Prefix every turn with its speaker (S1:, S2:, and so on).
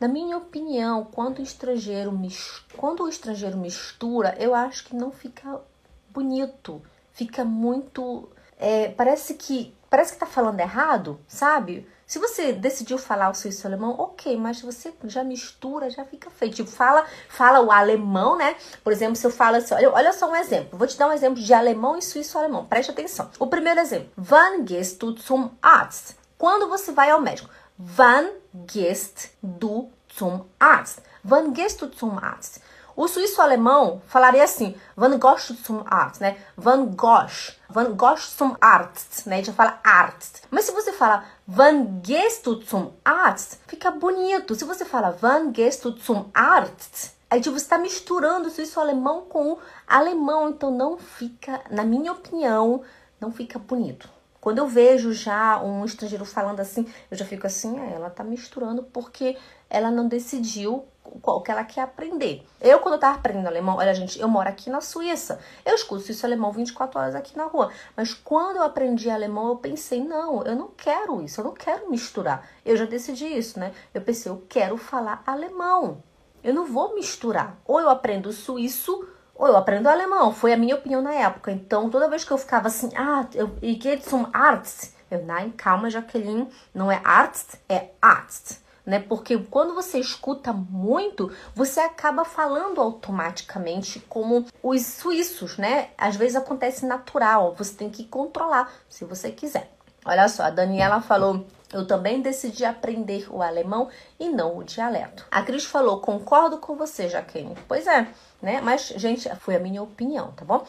S1: Na minha opinião, quando o estrangeiro, quando o estrangeiro mistura, eu acho que não fica bonito. Fica muito. É, parece que. Parece que tá falando errado, sabe? Se você decidiu falar o suíço alemão, ok, mas você já mistura, já fica feio. Tipo, fala, fala o alemão, né? Por exemplo, se eu falo assim, olha, olha só um exemplo. Vou te dar um exemplo de alemão e suíço alemão. Preste atenção. O primeiro exemplo. Wann gehst du zum Arzt? Quando você vai ao médico? Wann gehst du zum Arzt? Wann gehst du zum Arzt? O suíço alemão falaria assim, wann gehst du zum Arzt, né? Wann gehst, wann gehst zum Arzt, né? A gente fala Arzt. Mas se você fala wann gehst du zum Arzt, fica bonito. Se você fala wann gehst du zum Arzt, aí tipo, você está misturando o suíço alemão com o alemão, então não fica, na minha opinião, não fica bonito. Quando eu vejo já um estrangeiro falando assim, eu já fico assim, ah, ela tá misturando porque ela não decidiu qual que ela quer aprender. Eu, quando eu tava aprendendo alemão, olha, gente, eu moro aqui na Suíça. Eu escuto isso alemão 24 horas aqui na rua. Mas quando eu aprendi alemão, eu pensei, não, eu não quero isso, eu não quero misturar. Eu já decidi isso, né? Eu pensei, eu quero falar alemão. Eu não vou misturar. Ou eu aprendo suíço ou eu aprendo alemão. Foi a minha opinião na época. Então, toda vez que eu ficava assim, ah, eu geht zum Arzt. Eu, nein, calma, Jaqueline, não é Arzt, é Arzt. Né? Porque quando você escuta muito, você acaba falando automaticamente como os suíços, né? Às vezes acontece natural, você tem que controlar se você quiser. Olha só, a Daniela falou eu também decidi aprender o alemão e não o dialeto. A Cris falou: concordo com você, Jaqueline. Pois é, né? Mas, gente, foi a minha opinião, tá bom?